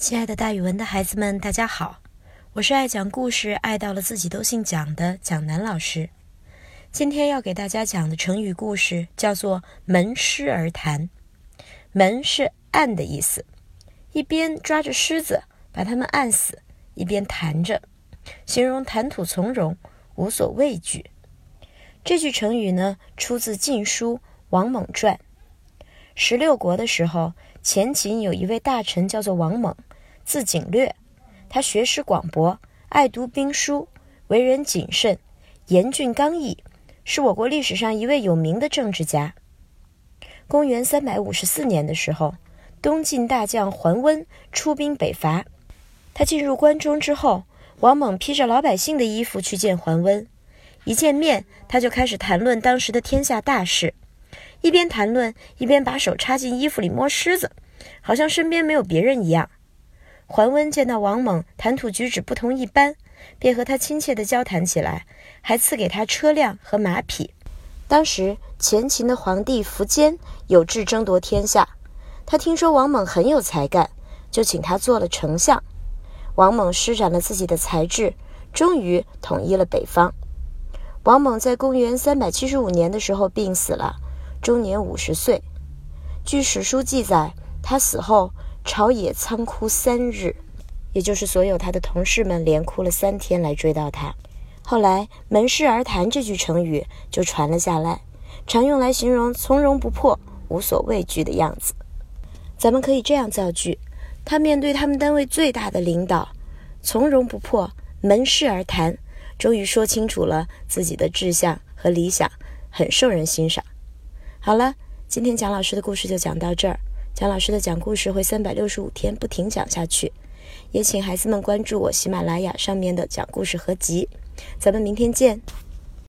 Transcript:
亲爱的，大语文的孩子们，大家好！我是爱讲故事、爱到了自己都姓蒋的蒋楠老师。今天要给大家讲的成语故事叫做“门狮而谈”。门是按的意思，一边抓着狮子把它们按死，一边谈着，形容谈吐从容，无所畏惧。这句成语呢，出自《晋书·王猛传》。十六国的时候，前秦有一位大臣叫做王猛。字景略，他学识广博，爱读兵书，为人谨慎，严峻刚毅，是我国历史上一位有名的政治家。公元三百五十四年的时候，东晋大将桓温出兵北伐，他进入关中之后，王猛披着老百姓的衣服去见桓温，一见面他就开始谈论当时的天下大事，一边谈论一边把手插进衣服里摸虱子，好像身边没有别人一样。桓温见到王猛谈吐举止不同一般，便和他亲切地交谈起来，还赐给他车辆和马匹。当时前秦的皇帝苻坚有志争夺天下，他听说王猛很有才干，就请他做了丞相。王猛施展了自己的才智，终于统一了北方。王猛在公元三百七十五年的时候病死了，终年五十岁。据史书记载，他死后。朝野仓哭三日，也就是所有他的同事们连哭了三天来追悼他。后来“门市而谈”这句成语就传了下来，常用来形容从容不迫、无所畏惧的样子。咱们可以这样造句：他面对他们单位最大的领导，从容不迫，门市而谈，终于说清楚了自己的志向和理想，很受人欣赏。好了，今天蒋老师的故事就讲到这儿。蒋老师的讲故事会三百六十五天不停讲下去，也请孩子们关注我喜马拉雅上面的讲故事合集。咱们明天见。